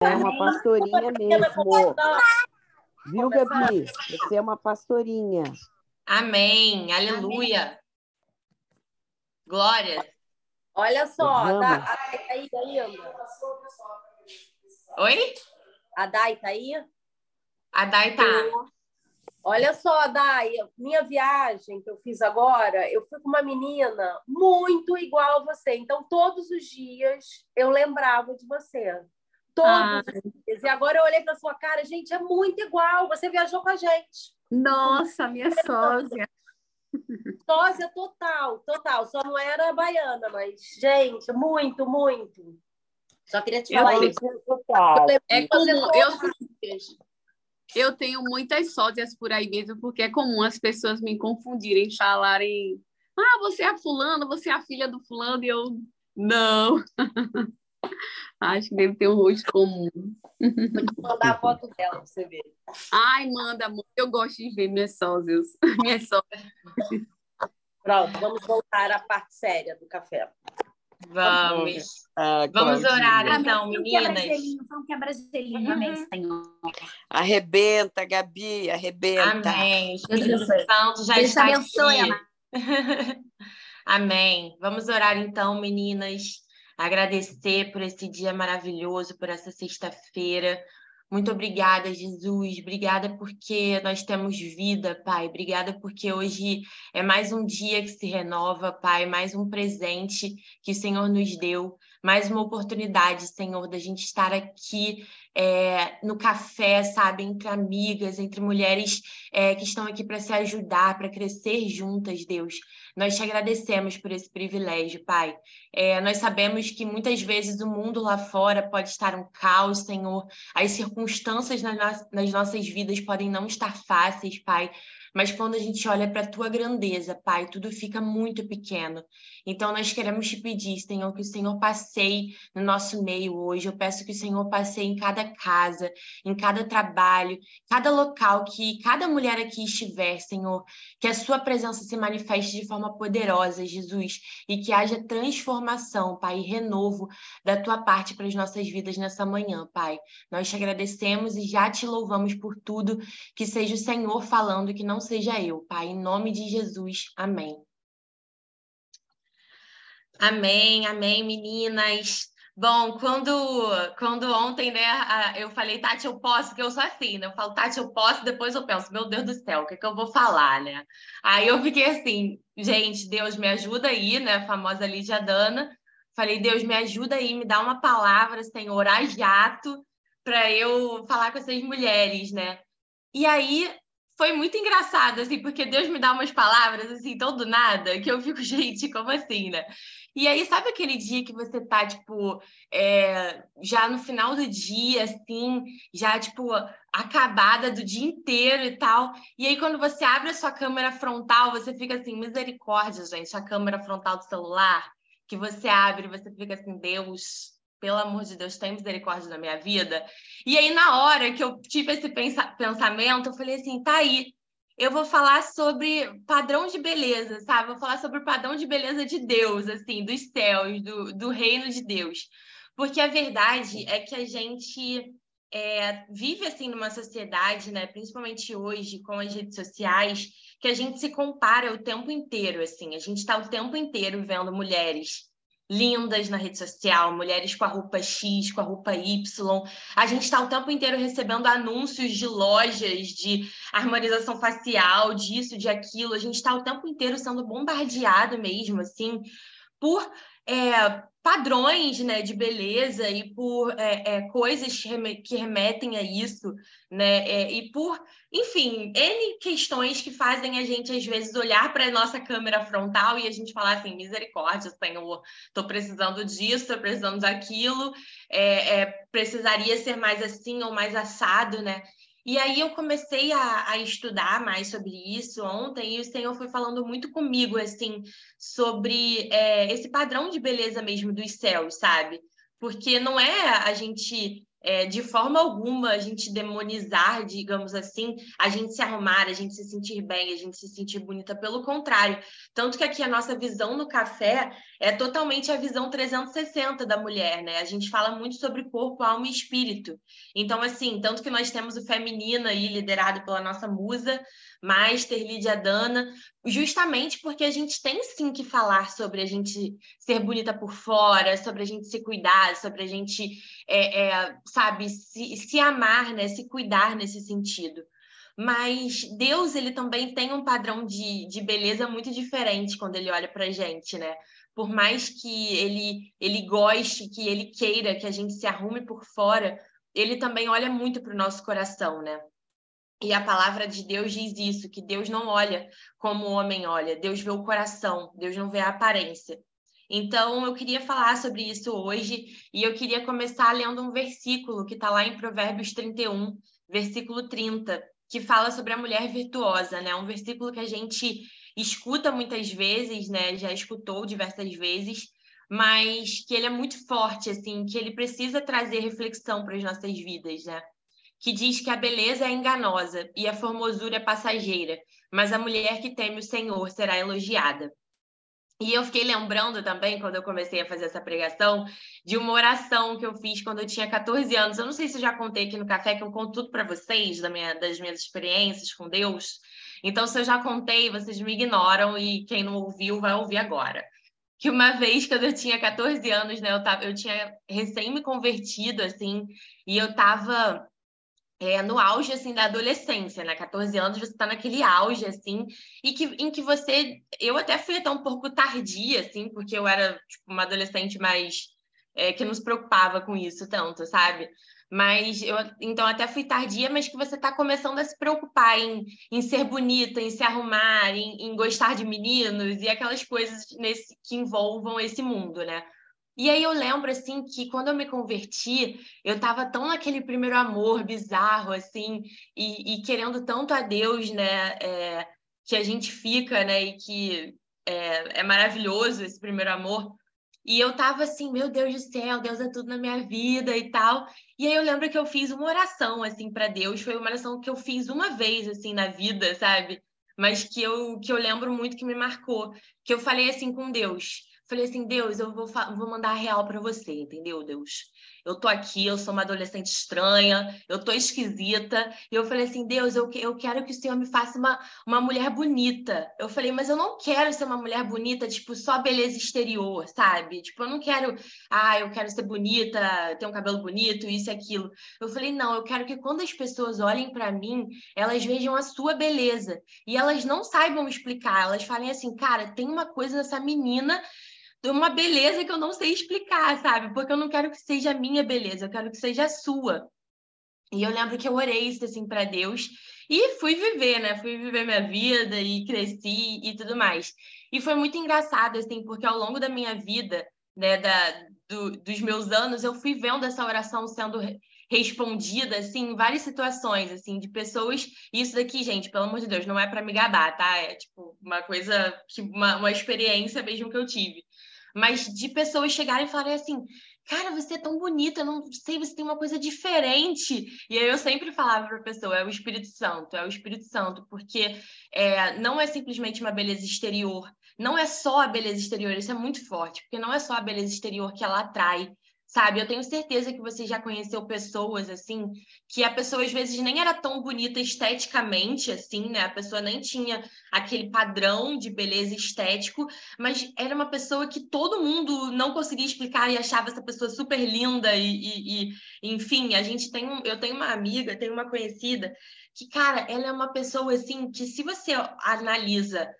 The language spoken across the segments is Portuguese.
É uma pastorinha mesmo. Viu, Gabi? Você é uma pastorinha. Amém. Aleluia. Glória. Olha só, tá, a Dai tá aí ainda. Oi? A Dai tá aí? A Dai tá. Olha só, Dai, minha viagem que eu fiz agora, eu fui com uma menina muito igual a você. Então, todos os dias eu lembrava de você. Todos ah. os dias. E agora eu olhei para sua cara, gente, é muito igual. Você viajou com a gente. Nossa, minha sósia. Sósia total, total. Só não era baiana, mas, gente, muito, muito. Só queria te falar eu isso. É como eu, eu tenho muitas sósias por aí mesmo, porque é comum as pessoas me confundirem, falarem: ah, você é a fulana, você é a filha do fulano, e eu, não. Acho que deve ter um rosto comum. Vou te mandar a foto dela para você ver. Ai, manda, eu gosto de ver minhas sósias. Minhas sósias. Pronto, vamos voltar à parte séria do café. Vamos. Ah, Vamos orar, então, meninas. Vamos quebrar gelinho, uhum. amém, Senhor. Arrebenta, Gabi, arrebenta. Amém. Espírito Santo já Deus está abençoe, aqui. amém. Vamos orar, então, meninas. Agradecer por esse dia maravilhoso, por essa sexta-feira. Muito obrigada, Jesus. Obrigada porque nós temos vida, Pai. Obrigada porque hoje é mais um dia que se renova, Pai, mais um presente que o Senhor nos deu, mais uma oportunidade, Senhor, da gente estar aqui é, no café, sabe, entre amigas, entre mulheres é, que estão aqui para se ajudar, para crescer juntas, Deus. Nós te agradecemos por esse privilégio, Pai. É, nós sabemos que muitas vezes o mundo lá fora pode estar um caos, Senhor. As circunstâncias nas, nas nossas vidas podem não estar fáceis, Pai. Mas quando a gente olha para a tua grandeza, Pai, tudo fica muito pequeno. Então nós queremos te pedir, Senhor, que o Senhor passeie no nosso meio hoje. Eu peço que o Senhor passeie em cada casa, em cada trabalho, cada local que cada mulher aqui estiver, Senhor, que a sua presença se manifeste de forma poderosa, Jesus, e que haja transformação, Pai, e renovo da tua parte para as nossas vidas nessa manhã, Pai. Nós te agradecemos e já te louvamos por tudo, que seja o Senhor falando, que não seja eu, Pai, em nome de Jesus. Amém. Amém, amém, meninas. Bom, quando, quando ontem, né, eu falei, Tati, eu posso, porque eu sou assim, né? Eu falo, Tati, eu posso, depois eu penso, meu Deus do céu, o que, é que eu vou falar, né? Aí eu fiquei assim, gente, Deus me ajuda aí, né? A famosa Lídia Dana. Falei, Deus me ajuda aí, me dá uma palavra, Senhor, a jato, para eu falar com essas mulheres, né? E aí foi muito engraçado, assim, porque Deus me dá umas palavras, assim, tão do nada, que eu fico, gente, como assim, né? E aí, sabe aquele dia que você tá, tipo, é, já no final do dia, assim, já, tipo, acabada do dia inteiro e tal. E aí, quando você abre a sua câmera frontal, você fica assim, misericórdia, gente, a câmera frontal do celular, que você abre, você fica assim, Deus, pelo amor de Deus, tem misericórdia da minha vida. E aí, na hora que eu tive esse pensamento, eu falei assim, tá aí, eu vou falar sobre padrão de beleza, sabe? Vou falar sobre o padrão de beleza de Deus, assim, dos céus, do, do reino de Deus. Porque a verdade é que a gente é, vive, assim, numa sociedade, né? Principalmente hoje, com as redes sociais, que a gente se compara o tempo inteiro, assim. A gente está o tempo inteiro vendo mulheres lindas na rede social, mulheres com a roupa X, com a roupa Y. A gente está o tempo inteiro recebendo anúncios de lojas de harmonização facial, disso, de aquilo. A gente está o tempo inteiro sendo bombardeado mesmo, assim, por é, padrões né, de beleza e por é, é, coisas que remetem a isso, né? É, e por, enfim, N questões que fazem a gente, às vezes, olhar para a nossa câmera frontal e a gente falar assim, misericórdia, Senhor, estou precisando disso, estou precisando daquilo, é, é, precisaria ser mais assim ou mais assado, né? E aí eu comecei a, a, estudar mais sobre isso ontem e o Senhor foi falando muito comigo, assim, sobre é, esse padrão de beleza mesmo dos céus, sabe? Porque não é a gente é, de forma alguma a gente demonizar, digamos assim, a gente se arrumar, a gente se sentir bem, a gente se sentir bonita, pelo contrário. Tanto que aqui a nossa visão no café é totalmente a visão 360 da mulher, né? A gente fala muito sobre corpo, alma e espírito. Então, assim, tanto que nós temos o feminino aí liderado pela nossa musa, Master, Lídia Dana, justamente porque a gente tem sim que falar sobre a gente ser bonita por fora, sobre a gente se cuidar, sobre a gente, é, é, sabe, se, se amar, né? Se cuidar nesse sentido. Mas Deus, ele também tem um padrão de, de beleza muito diferente quando ele olha para a gente, né? Por mais que ele, ele goste, que ele queira que a gente se arrume por fora, ele também olha muito para o nosso coração, né? E a palavra de Deus diz isso, que Deus não olha como o homem olha, Deus vê o coração, Deus não vê a aparência. Então, eu queria falar sobre isso hoje e eu queria começar lendo um versículo que está lá em Provérbios 31, versículo 30, que fala sobre a mulher virtuosa, né? Um versículo que a gente escuta muitas vezes, né? Já escutou diversas vezes, mas que ele é muito forte, assim, que ele precisa trazer reflexão para as nossas vidas, né? Que diz que a beleza é enganosa e a formosura é passageira, mas a mulher que teme o Senhor será elogiada. E eu fiquei lembrando também, quando eu comecei a fazer essa pregação, de uma oração que eu fiz quando eu tinha 14 anos. Eu não sei se eu já contei aqui no café, que eu conto tudo para vocês da minha, das minhas experiências com Deus. Então, se eu já contei, vocês me ignoram e quem não ouviu vai ouvir agora. Que uma vez, quando eu tinha 14 anos, né, eu, tava, eu tinha recém me convertido, assim, e eu tava é, no auge assim da adolescência, né? 14 anos você está naquele auge assim, e que em que você, eu até fui até um pouco tardia assim, porque eu era tipo, uma adolescente mais é, que não se preocupava com isso tanto, sabe? Mas eu então até fui tardia, mas que você está começando a se preocupar em, em ser bonita, em se arrumar, em, em gostar de meninos e aquelas coisas nesse, que envolvam esse mundo, né? E aí eu lembro, assim, que quando eu me converti, eu estava tão naquele primeiro amor bizarro, assim, e, e querendo tanto a Deus, né, é, que a gente fica, né, e que é, é, maravilhoso esse primeiro amor. E eu tava assim, meu Deus do céu, Deus é tudo na minha vida e tal. E aí eu lembro que eu fiz uma oração, assim, para Deus. Foi uma oração que eu fiz uma vez, assim, na vida, sabe? Mas que eu, que eu lembro muito que me marcou. Que eu falei assim com Deus Falei assim, Deus, eu vou, vou mandar a real para você, entendeu, Deus? eu tô aqui, eu sou uma adolescente estranha, eu tô esquisita. E eu falei assim, Deus, eu, eu quero que o Senhor me faça uma, uma mulher bonita. Eu falei, mas eu não quero ser uma mulher bonita, tipo, só beleza exterior, sabe? Tipo, eu não quero, ah, eu quero ser bonita, ter um cabelo bonito, isso e aquilo. Eu falei, não, eu quero que quando as pessoas olhem para mim, elas vejam a sua beleza. E elas não saibam explicar, elas falem assim, cara, tem uma coisa nessa menina uma beleza que eu não sei explicar, sabe? Porque eu não quero que seja minha beleza, eu quero que seja a sua. E eu lembro que eu orei isso assim para Deus e fui viver, né? Fui viver minha vida e cresci e tudo mais. E foi muito engraçado assim, porque ao longo da minha vida, né, da, do, dos meus anos, eu fui vendo essa oração sendo respondida assim em várias situações assim de pessoas isso daqui gente pelo amor de Deus não é para me gabar tá é tipo uma coisa uma, uma experiência mesmo que eu tive mas de pessoas chegarem e falarem assim, cara, você é tão bonita, não sei, você tem uma coisa diferente. E aí eu sempre falava para a pessoa, é o Espírito Santo, é o Espírito Santo, porque é, não é simplesmente uma beleza exterior, não é só a beleza exterior, isso é muito forte, porque não é só a beleza exterior que ela atrai, sabe? Eu tenho certeza que você já conheceu pessoas assim, que a pessoa às vezes nem era tão bonita esteticamente assim, né? A pessoa nem tinha aquele padrão de beleza estético, mas era uma pessoa que todo mundo não conseguia explicar e achava essa pessoa super linda e, e, e enfim, a gente tem um, eu tenho uma amiga, tenho uma conhecida que, cara, ela é uma pessoa assim que se você analisa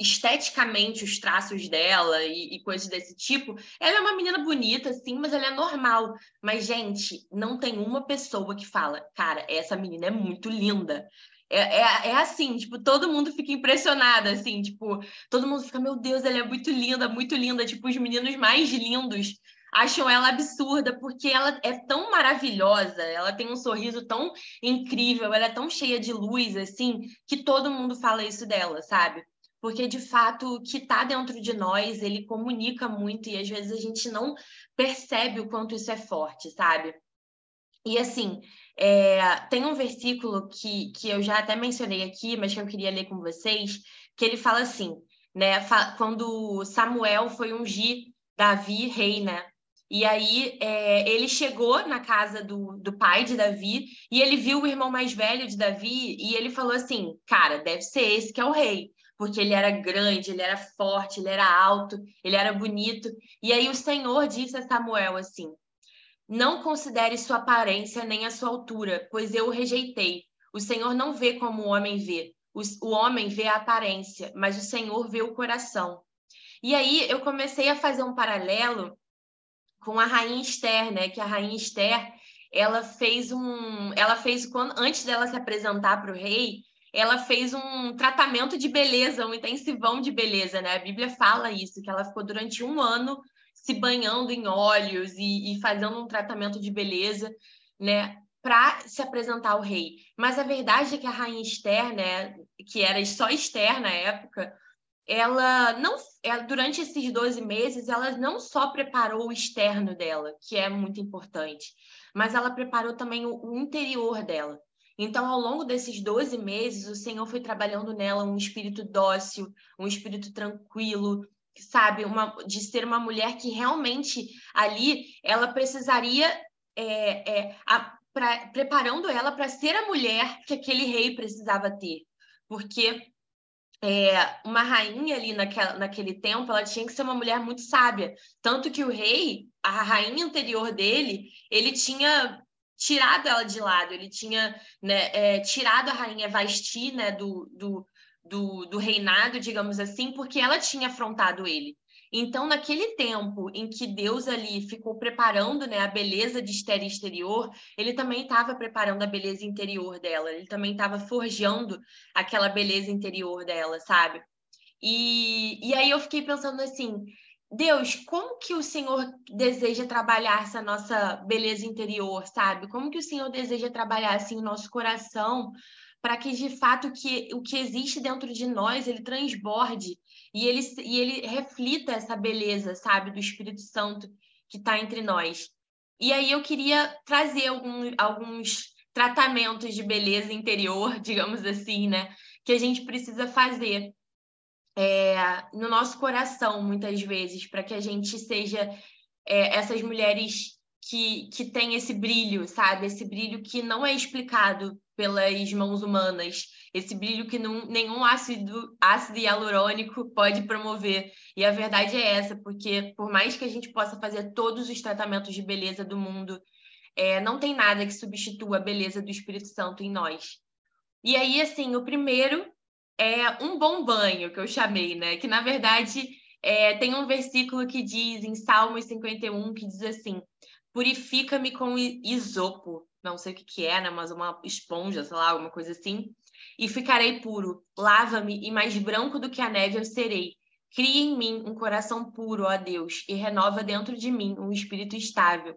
esteticamente os traços dela e, e, coisas desse tipo. Ela é uma menina bonita, sim, mas ela é normal. Mas, gente, não tem uma pessoa que fala, cara, essa menina é muito linda. É, é, é assim, tipo, todo mundo fica impressionado, assim, tipo, todo mundo fica, meu Deus, ela é muito linda, muito linda. Tipo, os meninos mais lindos acham ela absurda, porque ela é tão maravilhosa, ela tem um sorriso tão incrível, ela é tão cheia de luz, assim, que todo mundo fala isso dela, sabe? Porque de fato o que está dentro de nós ele comunica muito e às vezes a gente não percebe o quanto isso é forte, sabe? E assim, é, tem um versículo que, que eu já até mencionei aqui, mas que eu queria ler com vocês, que ele fala assim, né? Quando Samuel foi ungir Davi rei, né? E aí é, ele chegou na casa do, do pai de Davi e ele viu o irmão mais velho de Davi e ele falou assim, cara, deve ser esse que é o rei porque ele era grande, ele era forte, ele era alto, ele era bonito. E aí o Senhor disse a Samuel assim: Não considere sua aparência nem a sua altura, pois eu o rejeitei. O Senhor não vê como o homem vê. O, homem vê a aparência, mas o Senhor vê o coração. E aí eu comecei a fazer um paralelo com a rainha Esther, né? Que a rainha Esther, ela fez um, ela fez quando antes dela se apresentar para o rei, ela fez um tratamento de beleza, um intensivão de beleza, né? A Bíblia fala isso, que ela ficou durante um ano se banhando em óleos e, e fazendo um tratamento de beleza, né? Para se apresentar ao rei. Mas a verdade é que a rainha Esther, né? Que era só Esther na época, ela não, ela, durante esses 12 meses, ela não só preparou o externo dela, que é muito importante, mas ela preparou também o, o interior dela. Então, ao longo desses 12 meses, o Senhor foi trabalhando nela um espírito dócil, um espírito tranquilo, sabe? Uma, de ser uma mulher que realmente ali ela precisaria. É, é, a, pra, preparando ela para ser a mulher que aquele rei precisava ter. Porque é, uma rainha ali naquela, naquele tempo, ela tinha que ser uma mulher muito sábia. Tanto que o rei, a rainha anterior dele, ele tinha tirado ela de lado, ele tinha né, é, tirado a rainha Vasti né, do, do, do, do reinado, digamos assim, porque ela tinha afrontado ele. Então, naquele tempo em que Deus ali ficou preparando né, a beleza de Esther exterior, ele também estava preparando a beleza interior dela, ele também estava forjando aquela beleza interior dela, sabe? E, e aí eu fiquei pensando assim: Deus, como que o Senhor deseja trabalhar essa nossa beleza interior, sabe? Como que o Senhor deseja trabalhar assim o nosso coração para que de fato que, o que existe dentro de nós ele transborde e ele, e ele reflita essa beleza, sabe, do Espírito Santo que está entre nós. E aí eu queria trazer algum, alguns tratamentos de beleza interior, digamos assim, né, que a gente precisa fazer é, no nosso coração, muitas vezes, para que a gente seja é, essas mulheres que, que têm esse brilho, sabe? Esse brilho que não é explicado pelas mãos humanas, esse brilho que não, nenhum ácido, ácido hialurônico pode promover. E a verdade é essa, porque por mais que a gente possa fazer todos os tratamentos de beleza do mundo, é, não tem nada que substitua a beleza do Espírito Santo em nós. E aí, assim, o primeiro é um bom banho, que eu chamei, né? Que na verdade é, tem um versículo que diz em Salmos 51 que diz assim: Purifica-me com isopo, não sei o que, que é, né? Mas uma esponja, sei lá, alguma coisa assim, e ficarei puro. Lava-me e mais branco do que a neve eu serei. Cria em mim um coração puro, ó Deus, e renova dentro de mim um espírito estável.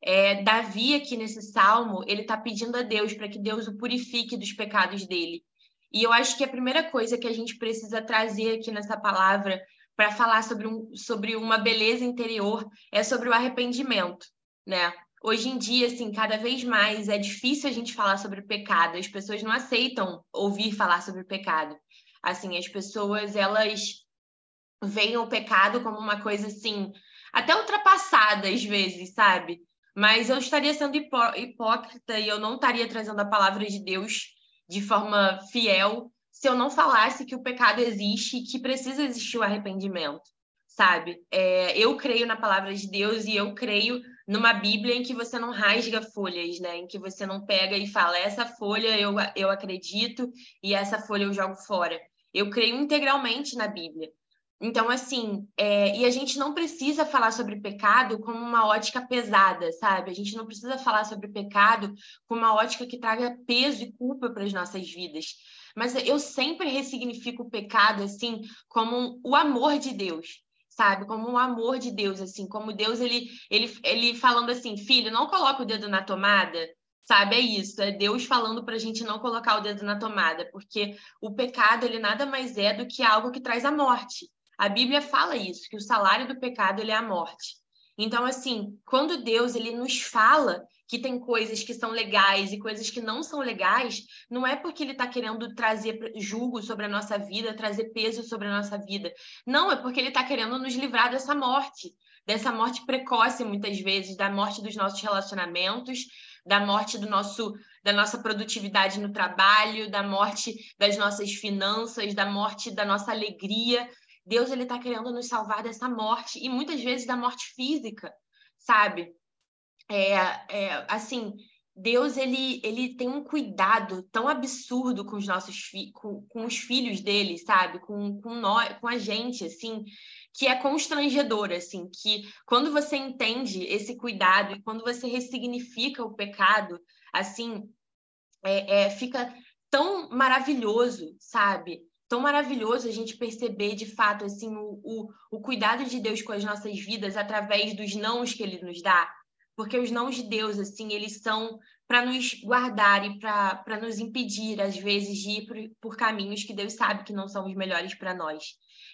É, Davi, aqui nesse salmo, ele está pedindo a Deus para que Deus o purifique dos pecados dele. E eu acho que a primeira coisa que a gente precisa trazer aqui nessa palavra para falar sobre, um, sobre uma beleza interior é sobre o arrependimento, né? Hoje em dia, assim, cada vez mais é difícil a gente falar sobre pecado. As pessoas não aceitam ouvir falar sobre pecado. Assim, as pessoas, elas veem o pecado como uma coisa, assim, até ultrapassada às vezes, sabe? Mas eu estaria sendo hipó hipócrita e eu não estaria trazendo a palavra de Deus de forma fiel se eu não falasse que o pecado existe e que precisa existir o arrependimento, sabe? É, eu creio na palavra de Deus e eu creio numa Bíblia em que você não rasga folhas, né? Em que você não pega e fala, essa folha eu, eu acredito e essa folha eu jogo fora. Eu creio integralmente na Bíblia. Então, assim, é, e a gente não precisa falar sobre pecado como uma ótica pesada, sabe? A gente não precisa falar sobre pecado com uma ótica que traga peso e culpa para as nossas vidas. Mas eu sempre ressignifico o pecado, assim, como o amor de Deus, sabe? Como o amor de Deus, assim, como Deus, ele, ele, ele falando assim, filho, não coloca o dedo na tomada, sabe? É isso, é Deus falando para a gente não colocar o dedo na tomada, porque o pecado, ele nada mais é do que algo que traz a morte. A Bíblia fala isso, que o salário do pecado ele é a morte. Então, assim, quando Deus ele nos fala que tem coisas que são legais e coisas que não são legais, não é porque ele está querendo trazer julgo sobre a nossa vida, trazer peso sobre a nossa vida. Não, é porque ele está querendo nos livrar dessa morte, dessa morte precoce, muitas vezes, da morte dos nossos relacionamentos, da morte do nosso, da nossa produtividade no trabalho, da morte das nossas finanças, da morte da nossa alegria. Deus ele está querendo nos salvar dessa morte e muitas vezes da morte física, sabe? é, é, assim, Deus ele, ele tem um cuidado tão absurdo com os nossos com, com os filhos dele, sabe? Com, com nós, com a gente, assim, que é constrangedor, assim, que quando você entende esse cuidado e quando você ressignifica o pecado, assim, é, é, fica tão maravilhoso, sabe? Tão maravilhoso a gente perceber de fato assim o, o, o cuidado de Deus com as nossas vidas através dos nãos que ele nos dá, porque os nãos de Deus, assim, eles são para nos guardar e para nos impedir, às vezes, de ir por, por caminhos que Deus sabe que não são os melhores para nós.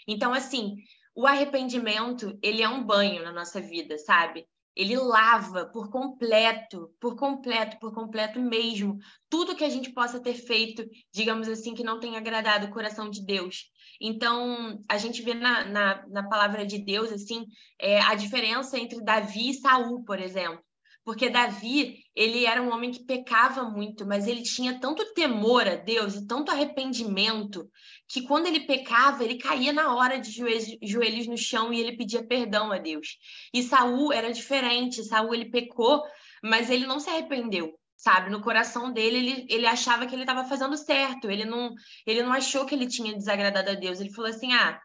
Então, assim, o arrependimento, ele é um banho na nossa vida, sabe? Ele lava por completo, por completo, por completo mesmo, tudo que a gente possa ter feito, digamos assim, que não tenha agradado o coração de Deus. Então, a gente vê na, na, na palavra de Deus, assim, é, a diferença entre Davi e Saul, por exemplo. Porque Davi, ele era um homem que pecava muito, mas ele tinha tanto temor a Deus e tanto arrependimento, que quando ele pecava, ele caía na hora de joelhos, no chão e ele pedia perdão a Deus. E Saul era diferente, Saul ele pecou, mas ele não se arrependeu sabe? No coração dele, ele, ele achava que ele estava fazendo certo, ele não, ele não achou que ele tinha desagradado a Deus. Ele falou assim: ah,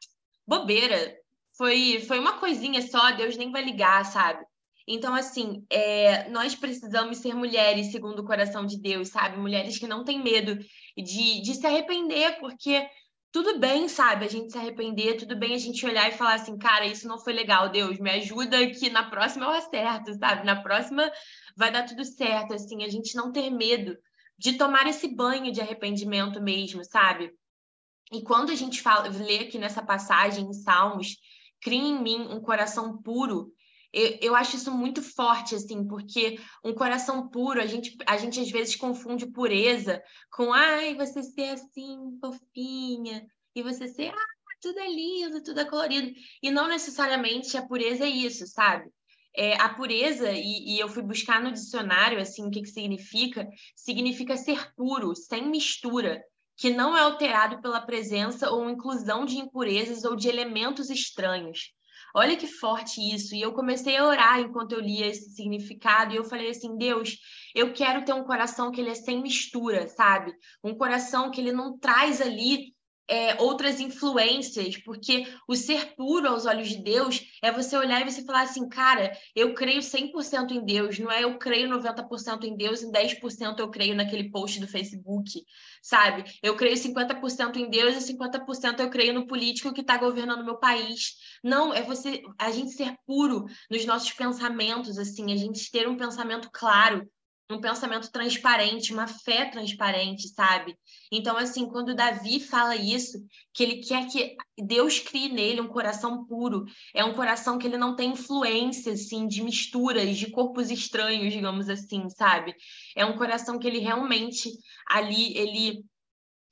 bobeira, foi, foi uma coisinha só, Deus nem vai ligar, sabe? Então, assim, é, nós precisamos ser mulheres segundo o coração de Deus, sabe? Mulheres que não têm medo de, de se arrepender, porque tudo bem, sabe, a gente se arrepender, tudo bem a gente olhar e falar assim, cara, isso não foi legal, Deus, me ajuda que na próxima eu acerto, sabe? Na próxima vai dar tudo certo, assim, a gente não ter medo de tomar esse banho de arrependimento mesmo, sabe? E quando a gente fala, lê aqui nessa passagem em Salmos, cria em mim um coração puro, eu, eu, acho isso muito forte, assim, porque um coração puro, a gente, a gente às vezes confunde pureza com, ai, você ser assim, fofinha, e você ser, ah, tudo é lindo, tudo é colorido. E não necessariamente a pureza é isso, sabe? É, a pureza, e, e, eu fui buscar no dicionário, assim, o que, que significa, significa ser puro, sem mistura, que não é alterado pela presença ou inclusão de impurezas ou de elementos estranhos. Olha que forte isso. E eu comecei a orar enquanto eu lia esse significado, e eu falei assim: Deus, eu quero ter um coração que ele é sem mistura, sabe? Um coração que ele não traz ali é, outras influências, porque o ser puro aos olhos de Deus é você olhar e você falar assim, cara, eu creio 100% em Deus, não é eu creio 90% em Deus e 10% eu creio naquele post do Facebook, sabe? Eu creio 50% em Deus e 50% eu creio no político que está governando meu país. Não, é você, a gente ser puro nos nossos pensamentos, assim, a gente ter um pensamento claro, um pensamento transparente, uma fé transparente, sabe? Então, assim, quando Davi fala isso, que ele quer que Deus crie nele um coração puro, é um coração que ele não tem influência, assim, de misturas, de corpos estranhos, digamos assim, sabe? É um coração que ele realmente, ali, ele,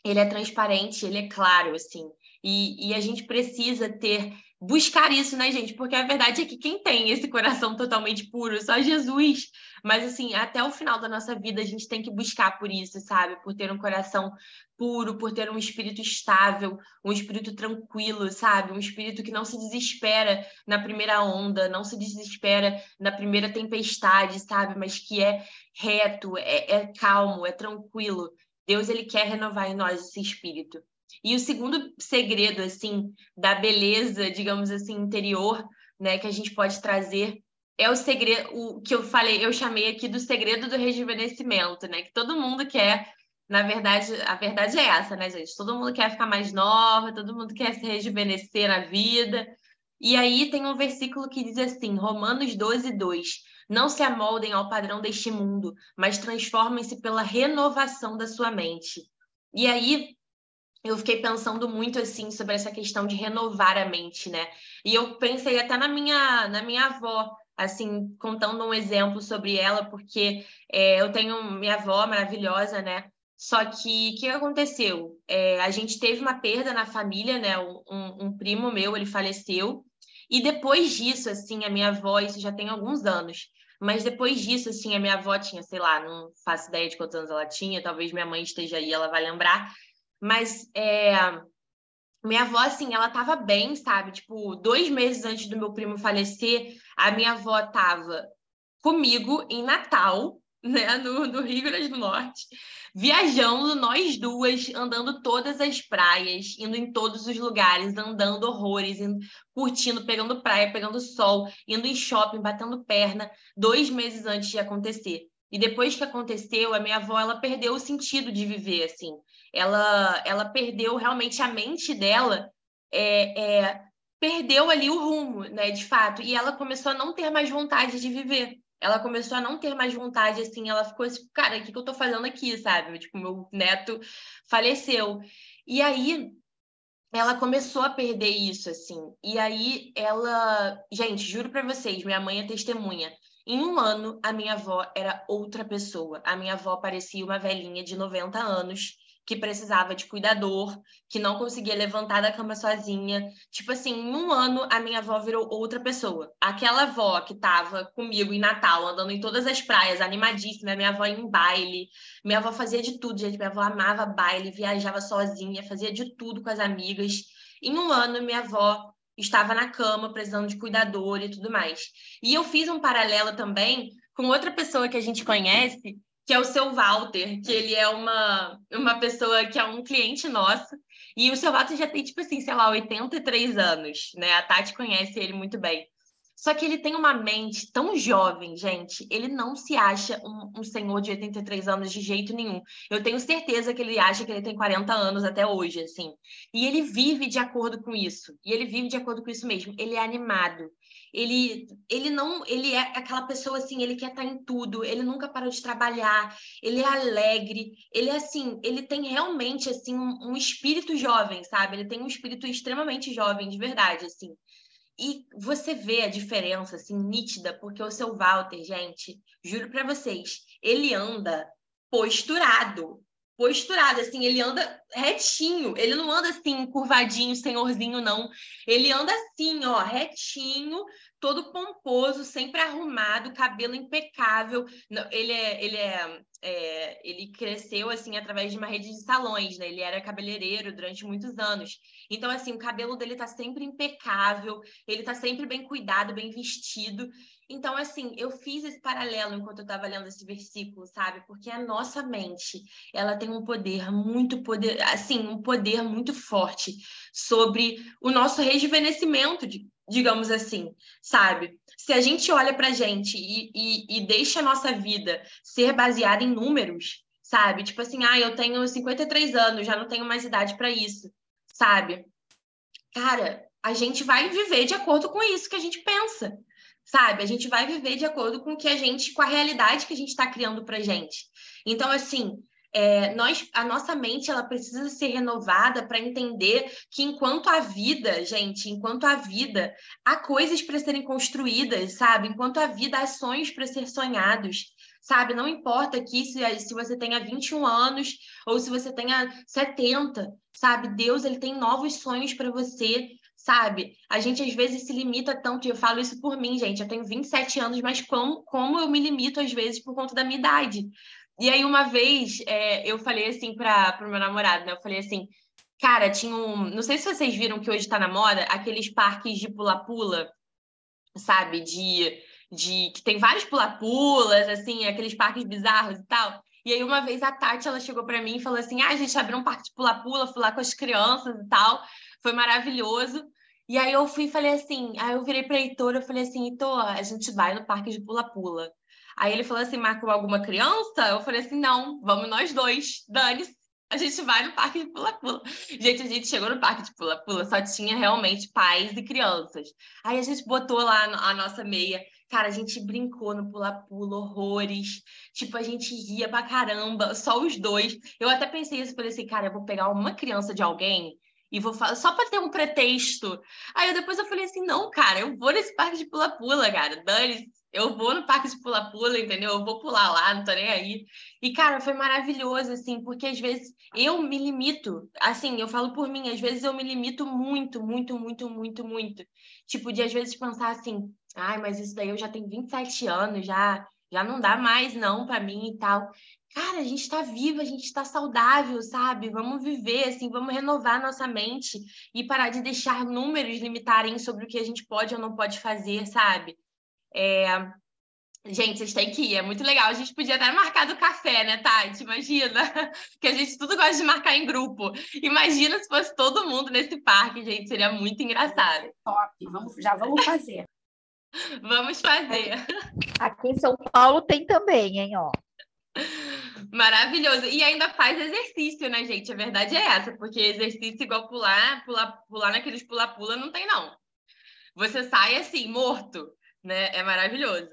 ele é transparente, ele é claro, assim. E, e a gente precisa ter buscar isso, né, gente? Porque a verdade é que quem tem esse coração totalmente puro, só Jesus. Mas, assim, até o final da nossa vida, a gente tem que buscar por isso, sabe? Por ter um coração puro, por ter um espírito estável, um espírito tranquilo, sabe? Um espírito que não se desespera na primeira onda, não se desespera na primeira tempestade, sabe? Mas que é reto, é, é calmo, é tranquilo. Deus, ele quer renovar em nós esse espírito. E o segundo segredo, assim, da beleza, digamos assim, interior, né, que a gente pode trazer é o segredo, o que eu falei, eu chamei aqui do segredo do rejuvenescimento, né, que todo mundo quer, na verdade, a verdade é essa, né, gente? Todo mundo quer ficar mais nova, todo mundo quer se rejuvenescer na vida. E aí tem um versículo que diz assim, Romanos 12, 2. Não se amoldem ao padrão deste mundo, mas transformem-se pela renovação da sua mente. E aí, eu fiquei pensando muito assim sobre essa questão de renovar a mente, né? E eu pensei até na minha na minha avó, assim, contando um exemplo sobre ela, porque é, eu tenho minha avó maravilhosa, né? Só que o que aconteceu? É, a gente teve uma perda na família, né? Um, um, primo meu, ele faleceu. E depois disso, assim, a minha avó, isso já tem alguns anos, mas depois disso, assim, a minha avó tinha, sei lá, não faço ideia de quantos anos ela tinha, talvez minha mãe esteja aí, ela vai lembrar. Mas é, minha avó, assim, ela tava bem, sabe? Tipo, dois meses antes do meu primo falecer, a minha avó tava comigo em Natal, né, no, no Rio Grande do Norte, viajando, nós duas, andando todas as praias, indo em todos os lugares, andando horrores, indo, curtindo, pegando praia, pegando sol, indo em shopping, batendo perna, dois meses antes de acontecer. E depois que aconteceu, a minha avó, ela perdeu o sentido de viver, assim. Ela, ela perdeu realmente a mente dela, é, é, perdeu ali o rumo, né, de fato. E ela começou a não ter mais vontade de viver ela começou a não ter mais vontade, assim, ela ficou assim, cara, o que, que eu tô fazendo aqui, sabe? Tipo, meu neto faleceu. E aí, ela começou a perder isso, assim. E aí, ela... Gente, juro para vocês, minha mãe é testemunha. Em um ano, a minha avó era outra pessoa. A minha avó parecia uma velhinha de 90 anos que precisava de cuidador, que não conseguia levantar da cama sozinha. Tipo assim, em um ano a minha avó virou outra pessoa. Aquela avó que estava comigo em Natal, andando em todas as praias, animadíssima, minha avó em baile. Minha avó fazia de tudo, gente. Minha avó amava baile, viajava sozinha, fazia de tudo com as amigas. Em um ano, minha avó estava na cama, precisando de cuidador e tudo mais. E eu fiz um paralelo também com outra pessoa que a gente conhece, que é o seu Walter, que ele é uma, uma pessoa que é um cliente nosso. E o seu Walter já tem, tipo assim, sei lá, 83 anos, né? A Tati conhece ele muito bem. Só que ele tem uma mente tão jovem, gente. Ele não se acha um, um, senhor de 83 anos de jeito nenhum. Eu tenho certeza que ele acha que ele tem 40 anos até hoje, assim. E ele vive de acordo com isso. E ele vive de acordo com isso mesmo. Ele é animado ele, ele não, ele é aquela pessoa assim, ele quer estar em tudo, ele nunca parou de trabalhar, ele é alegre, ele é assim, ele tem realmente assim um, um espírito jovem, sabe? Ele tem um espírito extremamente jovem, de verdade, assim. E você vê a diferença assim nítida, porque o seu Walter, gente, juro para vocês, ele anda posturado posturado, assim, ele anda retinho, ele não anda assim, curvadinho, senhorzinho, não. Ele anda assim, ó, retinho, todo pomposo, sempre arrumado, cabelo impecável. Ele é, ele é, é, ele cresceu assim através de uma rede de salões, né? Ele era cabeleireiro durante muitos anos. Então, assim, o cabelo dele tá sempre impecável, ele tá sempre bem cuidado, bem vestido. Então, assim, eu fiz esse paralelo enquanto eu estava lendo esse versículo, sabe? Porque a nossa mente, ela tem um poder muito poder, assim, um poder muito forte sobre o nosso rejuvenescimento, digamos assim, sabe? Se a gente olha para a gente e, e, e deixa a nossa vida ser baseada em números, sabe? Tipo assim, ah, eu tenho 53 anos, já não tenho mais idade para isso, sabe? Cara, a gente vai viver de acordo com isso que a gente pensa sabe? A gente vai viver de acordo com o que a gente, com a realidade que a gente está criando para gente. Então, assim, é, nós, a nossa mente ela precisa ser renovada para entender que enquanto a vida, gente, enquanto a vida, há coisas para serem construídas, sabe? Enquanto a vida, há sonhos para ser sonhados, sabe? Não importa aqui se, se você tenha 21 anos ou se você tenha 70, sabe? Deus ele tem novos sonhos para você sabe? A gente às vezes se limita tanto, e eu falo isso por mim, gente. Eu tenho 27 anos, mas como, como eu me limito às vezes por conta da minha idade. E aí, uma vez, é, eu falei assim para o meu namorado, né? Eu falei assim, cara, tinha um. Não sei se vocês viram que hoje está na moda aqueles parques de pula-pula, sabe? De, de. que tem vários pula-pulas, assim, aqueles parques bizarros e tal. E aí, uma vez a Tati ela chegou para mim e falou assim: ah, a gente abriu um parque de pula-pula, fui lá com as crianças e tal. Foi maravilhoso. E aí eu fui e falei assim, aí eu virei para Heitor, eu falei assim, Heitor, a gente vai no parque de pula-pula. Aí ele falou assim, marcou alguma criança? Eu falei assim, não, vamos nós dois, dane-se. A gente vai no parque de pula-pula. Gente, a gente chegou no parque de pula-pula, só tinha realmente pais e crianças. Aí a gente botou lá a nossa meia. Cara, a gente brincou no pula-pula, horrores. Tipo, a gente ria pra caramba, só os dois. Eu até pensei isso, falei assim, cara, eu vou pegar uma criança de alguém e vou falar só para ter um pretexto. Aí eu, depois eu falei assim: não, cara, eu vou nesse parque de pula-pula, cara. Dane, eu vou no parque de pula-pula, entendeu? Eu vou pular lá, não tô nem aí. E, cara, foi maravilhoso, assim, porque às vezes eu me limito, assim, eu falo por mim, às vezes eu me limito muito, muito, muito, muito, muito. Tipo, de às vezes pensar assim, ai, mas isso daí eu já tenho 27 anos, já, já não dá mais não para mim e tal. Cara, a gente está viva, a gente está saudável, sabe? Vamos viver, assim, vamos renovar nossa mente e parar de deixar números limitarem sobre o que a gente pode ou não pode fazer, sabe? É... Gente, vocês têm que ir, é muito legal. A gente podia até marcar do café, né, Tati? Imagina, que a gente tudo gosta de marcar em grupo. Imagina se fosse todo mundo nesse parque, gente, seria muito engraçado. Top, vamos, já vamos fazer. vamos fazer. Aqui em São Paulo tem também, hein, ó. Maravilhoso. E ainda faz exercício, né, gente? A verdade é essa, porque exercício igual pular, pular, pular naqueles pula-pula não tem, não. Você sai assim, morto, né? É maravilhoso.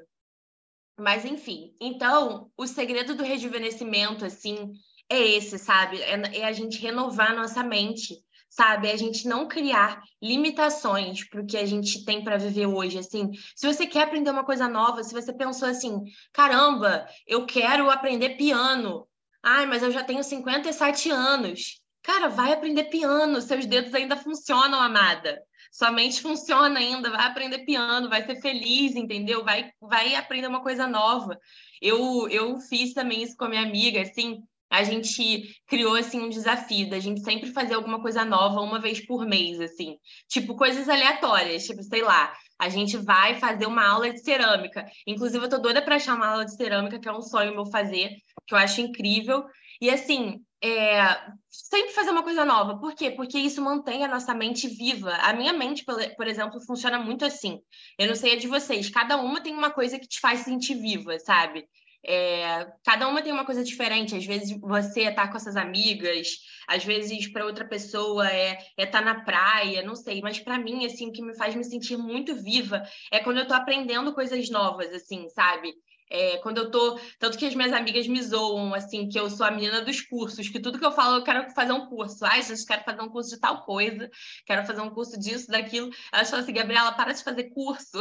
Mas, enfim, então, o segredo do rejuvenescimento, assim, é esse, sabe? É, é a gente renovar nossa mente sabe? A gente não criar limitações para o que a gente tem para viver hoje, assim. Se você quer aprender uma coisa nova, se você pensou assim, caramba, eu quero aprender piano. Ai, mas eu já tenho 57 anos. Cara, vai aprender piano, seus dedos ainda funcionam, amada. Sua mente funciona ainda, vai aprender piano, vai ser feliz, entendeu? Vai, vai aprender uma coisa nova. Eu, eu fiz também isso com a minha amiga, assim, a gente criou assim um desafio da gente sempre fazer alguma coisa nova uma vez por mês, assim, tipo coisas aleatórias, tipo, sei lá, a gente vai fazer uma aula de cerâmica. Inclusive, eu tô doida para achar uma aula de cerâmica, que é um sonho meu fazer, que eu acho incrível. E assim, é, sempre fazer uma coisa nova. Por quê? Porque isso mantém a nossa mente viva. A minha mente, por exemplo, funciona muito assim. Eu não sei a de vocês, cada uma tem uma coisa que te faz sentir viva, sabe? É, cada uma tem uma coisa diferente. Às vezes você está com essas amigas, às vezes para outra pessoa é estar é tá na praia, não sei. Mas para mim, assim, o que me faz me sentir muito viva é quando eu estou aprendendo coisas novas, assim, sabe? É, quando eu tô. Tanto que as minhas amigas me zoam, assim, que eu sou a menina dos cursos, que tudo que eu falo, eu quero fazer um curso. Ai, gente, quero fazer um curso de tal coisa, quero fazer um curso disso, daquilo. Elas falam assim, Gabriela, para de fazer curso.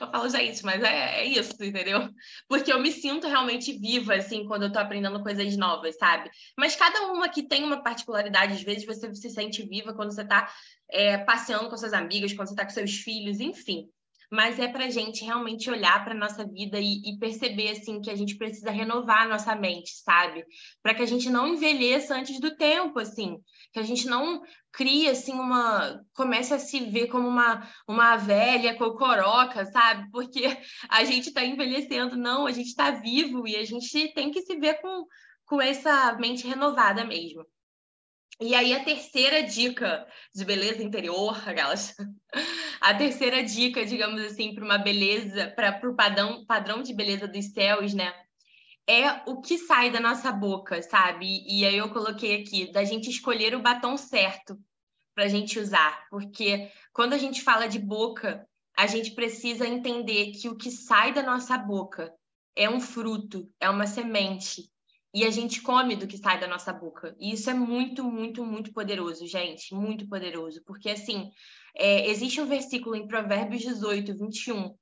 Eu falo, gente, mas é, é, isso, entendeu? Porque eu me sinto realmente viva, assim, quando eu tô aprendendo coisas novas, sabe? Mas cada uma que tem uma particularidade, às vezes você se sente viva quando você tá é, passeando com suas amigas, quando você tá com seus filhos, enfim. Mas é pra gente realmente olhar pra nossa vida e, e perceber, assim, que a gente precisa renovar a nossa mente, sabe? Para que a gente não envelheça antes do tempo, assim que a gente não cria assim uma comece a se ver como uma uma velha cocoroca, sabe? Porque a gente está envelhecendo, não, a gente está vivo e a gente tem que se ver com com essa mente renovada mesmo. E aí a terceira dica de beleza interior, aquelas. A terceira dica, digamos assim, para uma beleza, para o padrão, padrão de beleza dos céus, né? é o que sai da nossa boca, sabe? E aí eu coloquei aqui, da gente escolher o batom certo para a gente usar, porque quando a gente fala de boca, a gente precisa entender que o que sai da nossa boca é um fruto, é uma semente, e a gente come do que sai da nossa boca. E isso é muito, muito, muito poderoso, gente, muito poderoso, porque assim, é, existe um versículo em Provérbios 18, 21,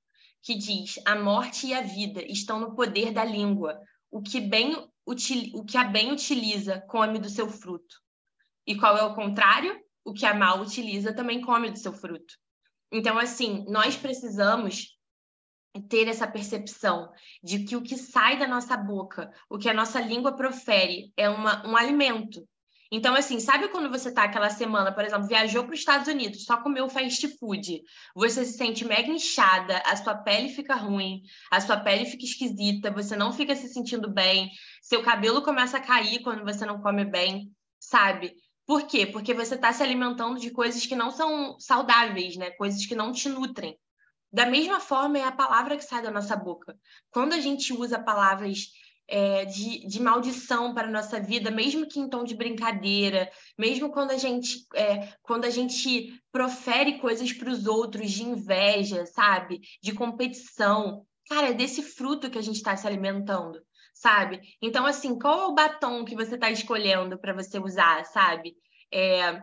que diz: A morte e a vida estão no poder da língua. O que, bem, o que a bem utiliza come do seu fruto. E qual é o contrário? O que a mal utiliza também come do seu fruto. Então, assim, nós precisamos ter essa percepção de que o que sai da nossa boca, o que a nossa língua profere, é uma, um alimento. Então, assim, sabe quando você tá aquela semana, por exemplo, viajou para os Estados Unidos, só comeu fast food, você se sente mega inchada, a sua pele fica ruim, a sua pele fica esquisita, você não fica se sentindo bem, seu cabelo começa a cair quando você não come bem, sabe? Por quê? Porque você está se alimentando de coisas que não são saudáveis, né? Coisas que não te nutrem. Da mesma forma é a palavra que sai da nossa boca. Quando a gente usa palavras é, de, de, maldição para a nossa vida, mesmo que em tom de brincadeira, mesmo quando a gente, é, quando a gente profere coisas para os outros de inveja, sabe? De competição. Cara, é desse fruto que a gente está se alimentando, sabe? Então, assim, qual é o batom que você está escolhendo para você usar, sabe? É,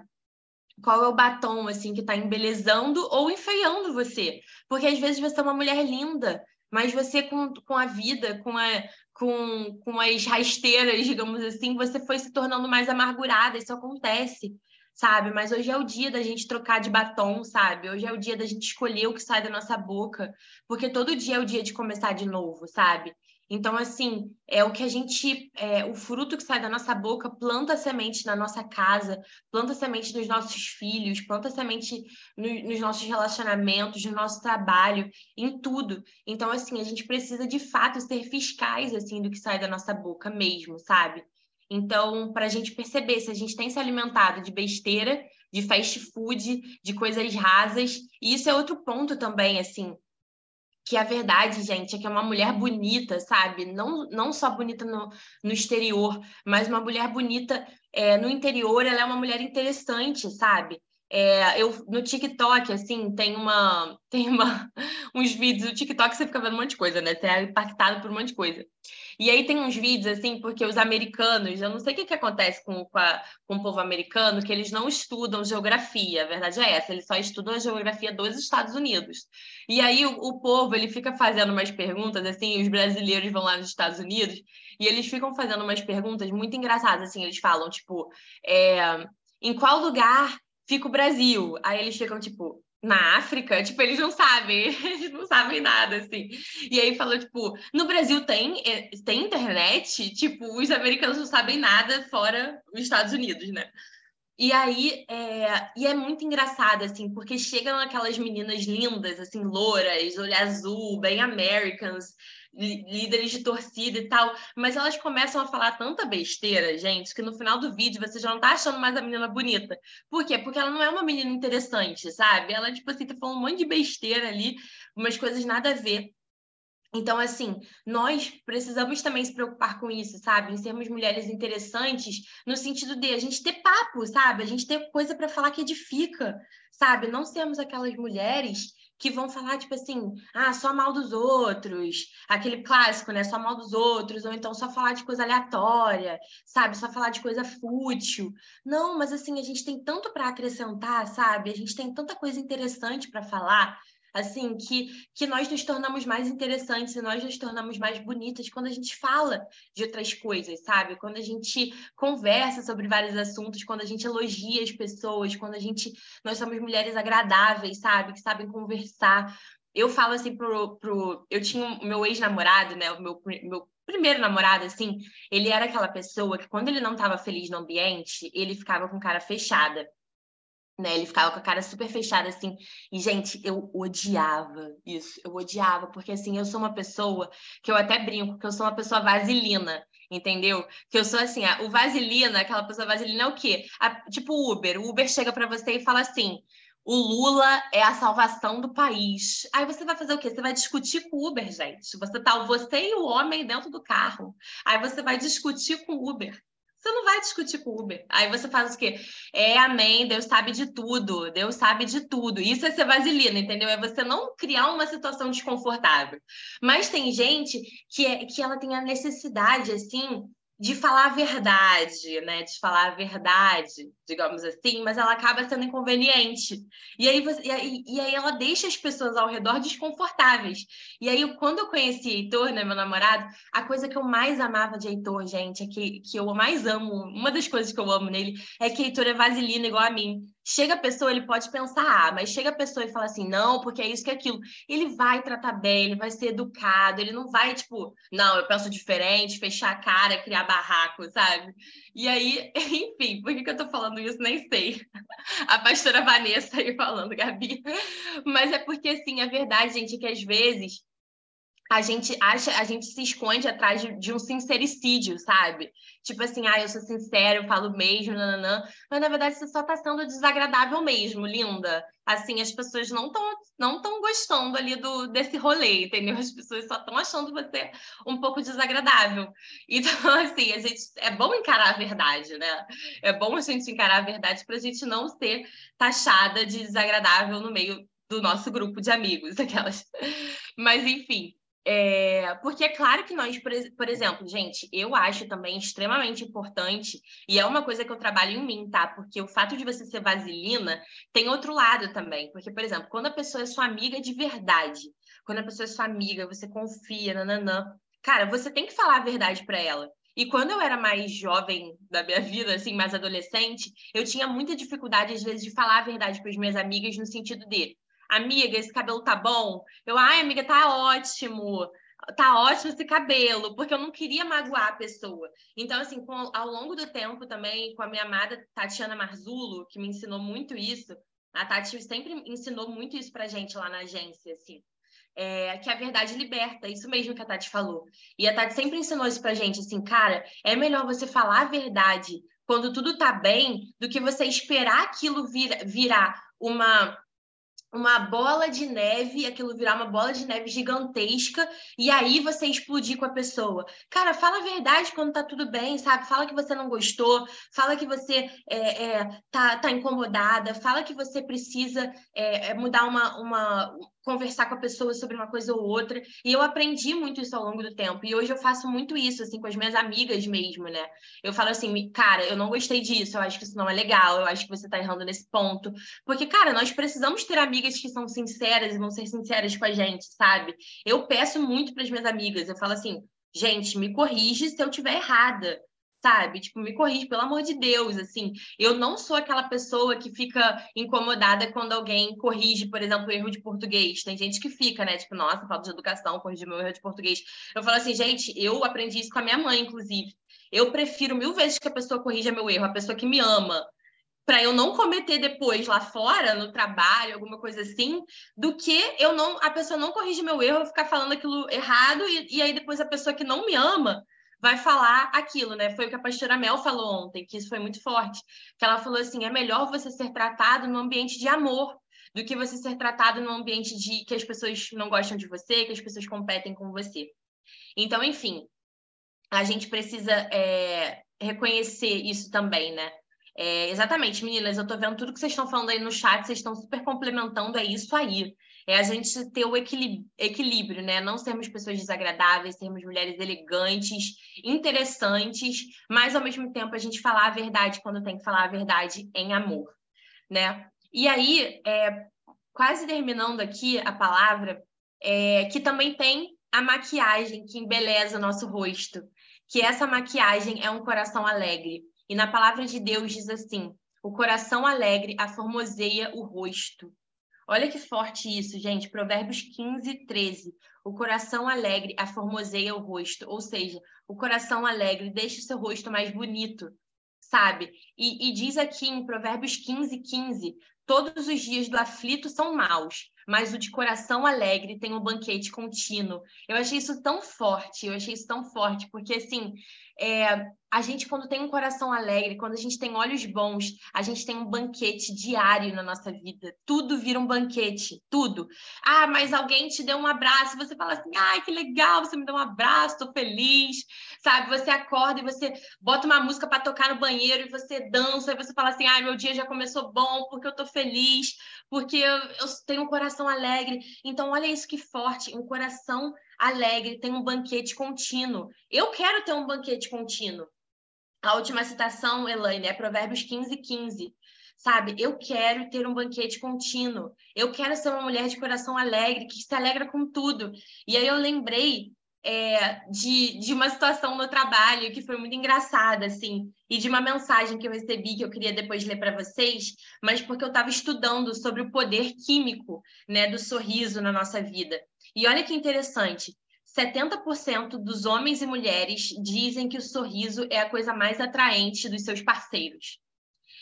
qual é o batom assim que está embelezando ou enfeiando você. Porque às vezes você é uma mulher linda, mas você com, com a vida, com, a, com, com as rasteiras, digamos assim, você foi se tornando mais amargurada, isso acontece, sabe? Mas hoje é o dia da gente trocar de batom, sabe? Hoje é o dia da gente escolher o que sai da nossa boca, porque todo dia é o dia de começar de novo, sabe? Então, assim, é o que a gente, é, o fruto que sai da nossa boca, planta semente na nossa casa, planta semente nos nossos filhos, planta semente no, nos nossos relacionamentos, no nosso trabalho, em tudo. Então, assim, a gente precisa de fato ser fiscais, assim, do que sai da nossa boca mesmo, sabe? Então, para a gente perceber se a gente tem se alimentado de besteira, de fast food, de coisas rasas, e isso é outro ponto também, assim, que a verdade, gente, é que é uma mulher bonita, sabe? Não, não só bonita no, no exterior, mas uma mulher bonita é, no interior, ela é uma mulher interessante, sabe? É, eu no TikTok, assim, tem uma tem uma, uns vídeos no TikTok você fica vendo um monte de coisa, né? Você é impactado por um monte de coisa. E aí tem uns vídeos, assim, porque os americanos, eu não sei o que, que acontece com, com, a, com o povo americano, que eles não estudam geografia, a verdade é essa, eles só estudam a geografia dos Estados Unidos. E aí o, o povo, ele fica fazendo umas perguntas, assim, os brasileiros vão lá nos Estados Unidos, e eles ficam fazendo umas perguntas muito engraçadas, assim, eles falam, tipo, é, em qual lugar fica o Brasil? Aí eles ficam, tipo, na África, tipo, eles não sabem, eles não sabem nada, assim. E aí falou, tipo, no Brasil tem, é, tem internet? Tipo, os americanos não sabem nada fora os Estados Unidos, né? E aí, é, e é muito engraçado, assim, porque chegam aquelas meninas lindas, assim, louras, olho azul, bem Americans, líderes de torcida e tal, mas elas começam a falar tanta besteira, gente, que no final do vídeo você já não tá achando mais a menina bonita. Por quê? Porque ela não é uma menina interessante, sabe? Ela, tipo assim, tá falando um monte de besteira ali, umas coisas nada a ver. Então, assim, nós precisamos também se preocupar com isso, sabe? Em sermos mulheres interessantes, no sentido de a gente ter papo, sabe? A gente ter coisa para falar que edifica, sabe? Não sermos aquelas mulheres que vão falar, tipo assim, ah, só mal dos outros, aquele clássico, né? Só mal dos outros, ou então só falar de coisa aleatória, sabe? Só falar de coisa fútil. Não, mas assim, a gente tem tanto para acrescentar, sabe? A gente tem tanta coisa interessante para falar, assim, que, que nós nos tornamos mais interessantes e nós nos tornamos mais bonitas quando a gente fala de outras coisas, sabe? Quando a gente conversa sobre vários assuntos, quando a gente elogia as pessoas, quando a gente. Nós somos mulheres agradáveis, sabe? Que sabem conversar. Eu falo assim pro. pro eu tinha o meu ex-namorado, né? O meu, meu primeiro namorado, assim, ele era aquela pessoa que quando ele não estava feliz no ambiente, ele ficava com cara fechada né? Ele ficava com a cara super fechada, assim. E, gente, eu odiava isso. Eu odiava, porque, assim, eu sou uma pessoa que eu até brinco, que eu sou uma pessoa vaselina, entendeu? Que eu sou, assim, a, o vaselina, aquela pessoa vaselina é o quê? A, tipo o Uber. O Uber chega para você e fala assim. O Lula é a salvação do país. Aí você vai fazer o quê? Você vai discutir com o Uber, gente. Você tá você e o homem dentro do carro. Aí você vai discutir com o Uber. Você não vai discutir com o Uber. Aí você faz o quê? É amém, Deus sabe de tudo, Deus sabe de tudo. Isso é ser vaselina, entendeu? É você não criar uma situação desconfortável. Mas tem gente que, é, que ela tem a necessidade, assim, de falar a verdade, né? De falar a verdade, digamos assim, mas ela acaba sendo inconveniente. E aí, você, e aí, e aí ela deixa as pessoas ao redor desconfortáveis. E aí, quando eu conheci Heitor, né, meu namorado, a coisa que eu mais amava de Heitor, gente, é que, que eu mais amo, uma das coisas que eu amo nele, é que Heitor é vaselina igual a mim. Chega a pessoa, ele pode pensar, ah, mas chega a pessoa e fala assim, não, porque é isso que é aquilo. Ele vai tratar bem, ele vai ser educado, ele não vai, tipo, não, eu penso diferente, fechar a cara, criar barraco, sabe? E aí, enfim, por que, que eu tô falando isso? Nem sei. A pastora Vanessa aí falando, Gabi. Mas é porque, assim, a verdade, gente, é que às vezes a gente acha, a gente se esconde atrás de, de, um sincericídio, sabe? Tipo assim, ah, eu sou sincero, eu falo mesmo, nananã. Mas na verdade você só tá sendo desagradável mesmo, linda. Assim, as pessoas não estão não tão gostando ali do, desse rolê, entendeu? As pessoas só estão achando você um pouco desagradável. Então, assim, a gente é bom encarar a verdade, né? É bom a gente encarar a verdade para a gente não ser taxada de desagradável no meio do nosso grupo de amigos, aquelas. Mas enfim, É, porque é claro que nós, por, exemplo, gente, eu acho também extremamente importante, e é uma coisa que eu trabalho em mim, tá? Porque o fato de você ser vaselina tem outro lado também. Porque, por exemplo, quando a pessoa é sua amiga de verdade, quando a pessoa é sua amiga, você confia, nananã, cara, você tem que falar a verdade para ela. E quando eu era mais jovem da minha vida, assim, mais adolescente, eu tinha muita dificuldade, às vezes, de falar a verdade para as minhas amigas, no sentido de amiga, esse cabelo tá bom? Eu, ai, amiga, tá ótimo. Tá ótimo esse cabelo, porque eu não queria magoar a pessoa. Então, assim, com, ao longo do tempo também, com a minha amada Tatiana Marzulo, que me ensinou muito isso, a Tati sempre ensinou muito isso pra gente lá na agência, assim. É, que a verdade liberta, isso mesmo que a Tati falou. E a Tati sempre ensinou isso pra gente, assim, cara, é melhor você falar a verdade quando tudo tá bem do que você esperar aquilo vir, virar uma uma bola de neve, aquilo virar uma bola de neve gigantesca, e aí você explodir com a pessoa. Cara, fala a verdade quando tá tudo bem, sabe? Fala que você não gostou, fala que você é, é, tá, tá incomodada, fala que você precisa é, é mudar uma, uma, conversar com a pessoa sobre uma coisa ou outra. E eu aprendi muito isso ao longo do tempo. E hoje eu faço muito isso, assim, com as minhas amigas mesmo, né? Eu falo assim, cara, eu não gostei disso, eu acho que isso não é legal, eu acho que você tá errando nesse ponto. Porque, cara, nós precisamos ter amigas que são sinceras e vão ser sinceras com a gente, sabe? Eu peço muito para as minhas amigas, eu falo assim, gente, me corrige se eu tiver errada sabe? Tipo, me corrige, pelo amor de Deus, assim. Eu não sou aquela pessoa que fica incomodada quando alguém corrige, por exemplo, erro de português. Tem gente que fica, né? Tipo, nossa, falta de educação, corrigir meu erro de português. Eu falo assim, gente, eu aprendi isso com a minha mãe, inclusive. Eu prefiro mil vezes que a pessoa corrija meu erro, a pessoa que me ama, para eu não cometer depois lá fora, no trabalho, alguma coisa assim, do que eu não a pessoa não corrige meu erro, eu ficar falando aquilo errado e, e aí depois a pessoa que não me ama vai falar aquilo, né? Foi o que a pastora Mel falou ontem, que isso foi muito forte. Que ela falou assim: é melhor você ser tratado no ambiente de amor do que você ser tratado no ambiente de que as pessoas não gostam de você, que as pessoas competem com você. Então, enfim, a gente precisa é, reconhecer isso também, né? É, exatamente, meninas, eu tô vendo tudo que vocês estão falando aí no chat, vocês estão super complementando, é isso aí é a gente ter o equilíbrio, né? Não sermos pessoas desagradáveis, sermos mulheres elegantes, interessantes, mas ao mesmo tempo a gente falar a verdade quando tem que falar a verdade em amor, né? E aí, é, quase terminando aqui a palavra, é, que também tem a maquiagem que embeleza o nosso rosto, que essa maquiagem é um coração alegre. E na palavra de Deus diz assim: o coração alegre aformoseia o rosto. Olha que forte isso, gente. Provérbios 15, 13. O coração alegre aformoseia o rosto, ou seja, o coração alegre deixa o seu rosto mais bonito, sabe? E, e diz aqui em Provérbios 15, 15: Todos os dias do aflito são maus, mas o de coração alegre tem um banquete contínuo. Eu achei isso tão forte, eu achei isso tão forte, porque assim, é, a gente, quando tem um coração alegre, quando a gente tem olhos bons, a gente tem um banquete diário na nossa vida. Tudo vira um banquete, tudo. Ah, mas alguém te deu um abraço, você fala assim: ai, que legal, você me deu um abraço, tô feliz, sabe? Você acorda e você bota uma música para tocar no banheiro e você dança, e você fala assim: ai, meu dia já começou bom, porque eu tô feliz, porque eu, eu tenho um coração alegre. Então, olha isso que forte, um coração alegre, tem um banquete contínuo. Eu quero ter um banquete contínuo. A última citação, Elaine, é Provérbios 15, 15. Sabe, eu quero ter um banquete contínuo. Eu quero ser uma mulher de coração alegre, que se alegra com tudo. E aí eu lembrei é, de, de uma situação no trabalho que foi muito engraçada, assim, e de uma mensagem que eu recebi que eu queria depois ler para vocês, mas porque eu estava estudando sobre o poder químico né, do sorriso na nossa vida. E olha que interessante, 70% dos homens e mulheres dizem que o sorriso é a coisa mais atraente dos seus parceiros.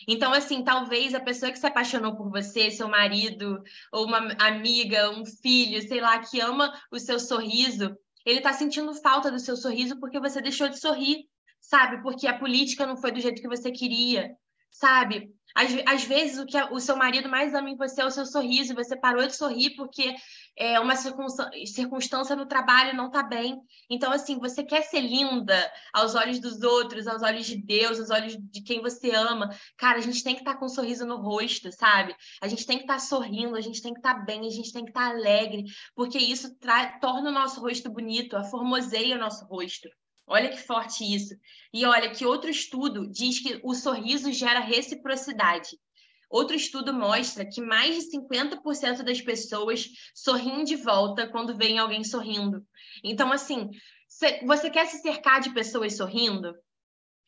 Então, assim, talvez a pessoa que se apaixonou por você, seu marido, ou uma amiga, um filho, sei lá, que ama o seu sorriso, ele está sentindo falta do seu sorriso porque você deixou de sorrir, sabe? Porque a política não foi do jeito que você queria, sabe? Às, às vezes, o que o seu marido mais ama em você é o seu sorriso, e você parou de sorrir porque é, uma circunstância no trabalho não está bem. Então, assim, você quer ser linda aos olhos dos outros, aos olhos de Deus, aos olhos de quem você ama. Cara, a gente tem que estar tá com um sorriso no rosto, sabe? A gente tem que estar tá sorrindo, a gente tem que estar tá bem, a gente tem que estar tá alegre, porque isso torna o nosso rosto bonito, aformoseia o nosso rosto. Olha que forte isso. E olha que outro estudo diz que o sorriso gera reciprocidade. Outro estudo mostra que mais de 50% das pessoas sorriem de volta quando veem alguém sorrindo. Então, assim, você quer se cercar de pessoas sorrindo?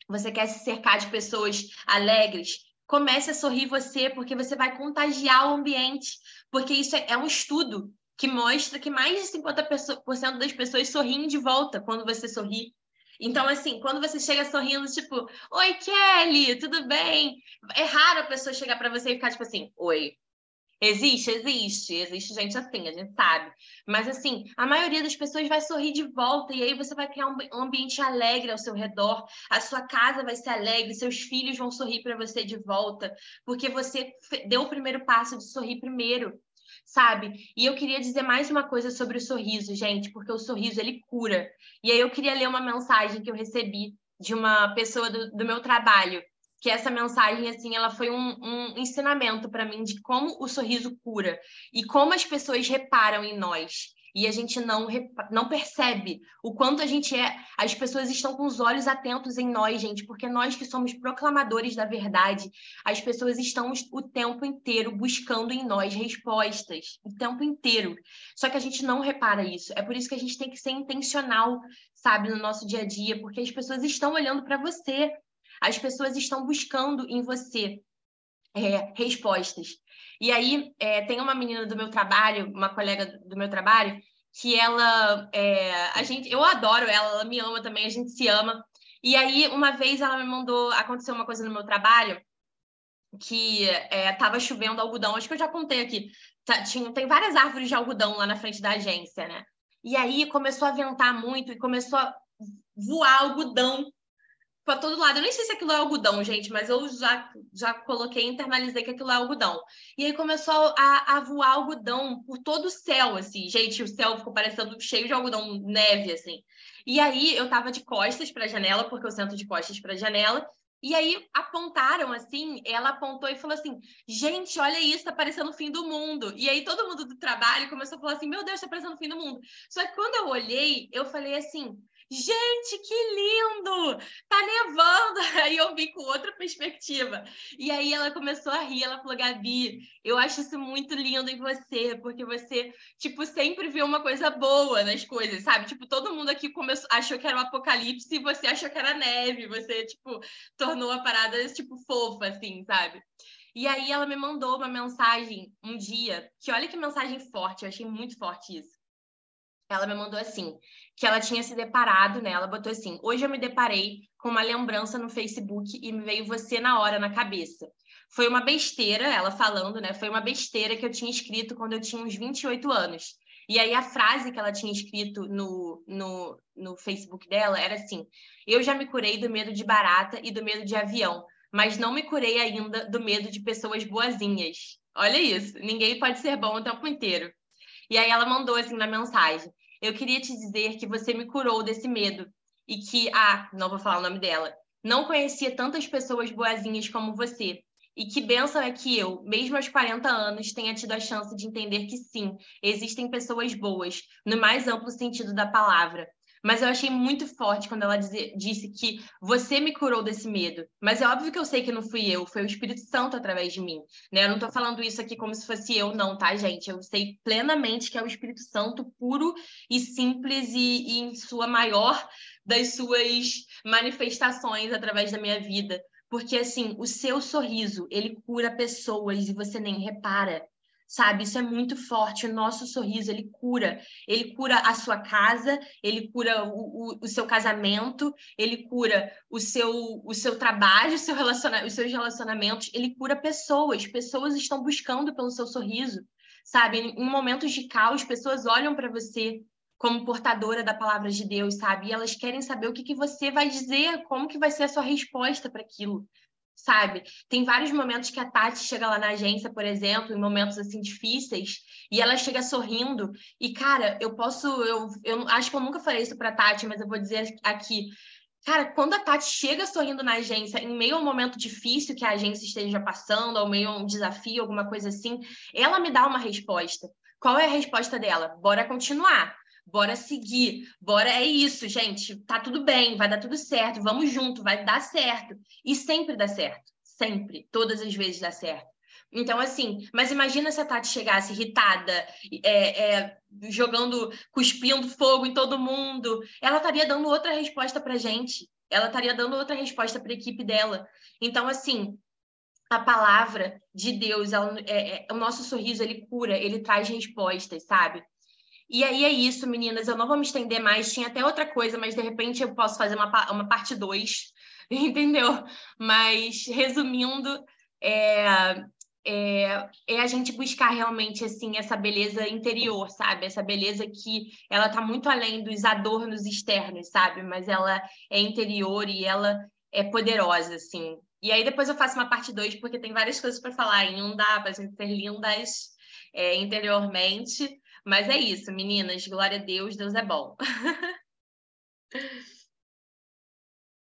Você quer se cercar de pessoas alegres? Comece a sorrir você, porque você vai contagiar o ambiente. Porque isso é, é um estudo que mostra que mais de 50% das pessoas sorriem de volta quando você sorri. Então, assim, quando você chega sorrindo, tipo, oi, Kelly, tudo bem? É raro a pessoa chegar para você e ficar, tipo assim, oi. Existe, existe, existe gente assim, a gente sabe. Mas, assim, a maioria das pessoas vai sorrir de volta e aí você vai criar um ambiente alegre ao seu redor, a sua casa vai ser alegre, seus filhos vão sorrir para você de volta, porque você deu o primeiro passo de sorrir primeiro sabe? E eu queria dizer mais uma coisa sobre o sorriso, gente, porque o sorriso ele cura. E aí eu queria ler uma mensagem que eu recebi de uma pessoa do, do meu trabalho, que essa mensagem assim, ela foi um, um ensinamento para mim de como o sorriso cura e como as pessoas reparam em nós e a gente não, não percebe o quanto a gente é. As pessoas estão com os olhos atentos em nós, gente, porque nós que somos proclamadores da verdade, as pessoas estão o tempo inteiro buscando em nós respostas, o tempo inteiro. Só que a gente não repara isso. É por isso que a gente tem que ser intencional, sabe, no nosso dia a dia, porque as pessoas estão olhando para você, as pessoas estão buscando em você é, respostas. E aí é, tem uma menina do meu trabalho, uma colega do meu trabalho, que ela, é, a gente, eu adoro ela, ela me ama também, a gente se ama. E aí uma vez ela me mandou, aconteceu uma coisa no meu trabalho que estava é, chovendo algodão, acho que eu já contei aqui. Tá, tinha, tem várias árvores de algodão lá na frente da agência, né? E aí começou a ventar muito e começou a voar algodão para todo lado. Eu nem sei se aquilo é algodão, gente, mas eu já, já coloquei, internalizei que aquilo é algodão. E aí começou a, a voar algodão por todo o céu, assim. Gente, o céu ficou parecendo cheio de algodão, neve, assim. E aí eu tava de costas para a janela, porque eu sento de costas para a janela. E aí apontaram assim, ela apontou e falou assim: gente, olha isso, tá parecendo o fim do mundo. E aí todo mundo do trabalho começou a falar assim: meu Deus, tá parecendo o fim do mundo. Só que quando eu olhei, eu falei assim: Gente, que lindo! Tá nevando! Aí eu vi com outra perspectiva. E aí ela começou a rir, ela falou: Gabi, eu acho isso muito lindo em você, porque você, tipo, sempre vê uma coisa boa nas coisas, sabe? Tipo, todo mundo aqui começou, achou que era um apocalipse e você achou que era neve. Você, tipo, tornou a parada, tipo, fofa, assim, sabe? E aí ela me mandou uma mensagem um dia, que olha que mensagem forte, eu achei muito forte isso ela me mandou assim, que ela tinha se deparado, né? Ela botou assim: "Hoje eu me deparei com uma lembrança no Facebook e me veio você na hora na cabeça. Foi uma besteira, ela falando, né? Foi uma besteira que eu tinha escrito quando eu tinha uns 28 anos. E aí a frase que ela tinha escrito no, no, no Facebook dela era assim: Eu já me curei do medo de barata e do medo de avião, mas não me curei ainda do medo de pessoas boazinhas. Olha isso, ninguém pode ser bom o tempo inteiro. E aí ela mandou assim na mensagem: Eu queria te dizer que você me curou desse medo e que, ah, não vou falar o nome dela, não conhecia tantas pessoas boazinhas como você. E que benção é que eu, mesmo aos 40 anos, tenha tido a chance de entender que sim, existem pessoas boas, no mais amplo sentido da palavra. Mas eu achei muito forte quando ela disse que você me curou desse medo. Mas é óbvio que eu sei que não fui eu, foi o Espírito Santo através de mim. Né? Eu não estou falando isso aqui como se fosse eu, não, tá, gente? Eu sei plenamente que é o Espírito Santo puro e simples e, e em sua maior das suas manifestações através da minha vida. Porque, assim, o seu sorriso, ele cura pessoas e você nem repara sabe? Isso é muito forte. O nosso sorriso, ele cura. Ele cura a sua casa, ele cura o, o, o seu casamento, ele cura o seu, o seu trabalho, o seu relaciona os seus relacionamentos, ele cura pessoas. Pessoas estão buscando pelo seu sorriso, sabe? Em momentos de caos, pessoas olham para você como portadora da palavra de Deus, sabe? E elas querem saber o que, que você vai dizer, como que vai ser a sua resposta para aquilo sabe? Tem vários momentos que a Tati chega lá na agência, por exemplo, em momentos assim difíceis, e ela chega sorrindo. E, cara, eu posso. Eu, eu acho que eu nunca falei isso pra Tati, mas eu vou dizer aqui. Cara, quando a Tati chega sorrindo na agência, em meio a um momento difícil que a agência esteja passando, ou meio a um desafio, alguma coisa assim, ela me dá uma resposta. Qual é a resposta dela? Bora continuar bora seguir, bora é isso, gente, tá tudo bem, vai dar tudo certo, vamos junto, vai dar certo. E sempre dá certo, sempre, todas as vezes dá certo. Então, assim, mas imagina se a Tati chegasse irritada, é, é, jogando, cuspindo fogo em todo mundo. Ela estaria dando outra resposta pra gente. Ela estaria dando outra resposta para a equipe dela. Então, assim, a palavra de Deus, ela, é, é, o nosso sorriso, ele cura, ele traz respostas, sabe? E aí é isso, meninas. Eu não vou me estender mais. Tinha até outra coisa, mas de repente eu posso fazer uma, uma parte 2, entendeu? Mas, resumindo, é, é, é, a gente buscar realmente assim essa beleza interior, sabe? Essa beleza que ela tá muito além dos adornos externos, sabe? Mas ela é interior e ela é poderosa, assim. E aí depois eu faço uma parte 2, porque tem várias coisas para falar dá para gente ser lindas é, interiormente. Mas é isso, meninas. Glória a Deus, Deus é bom.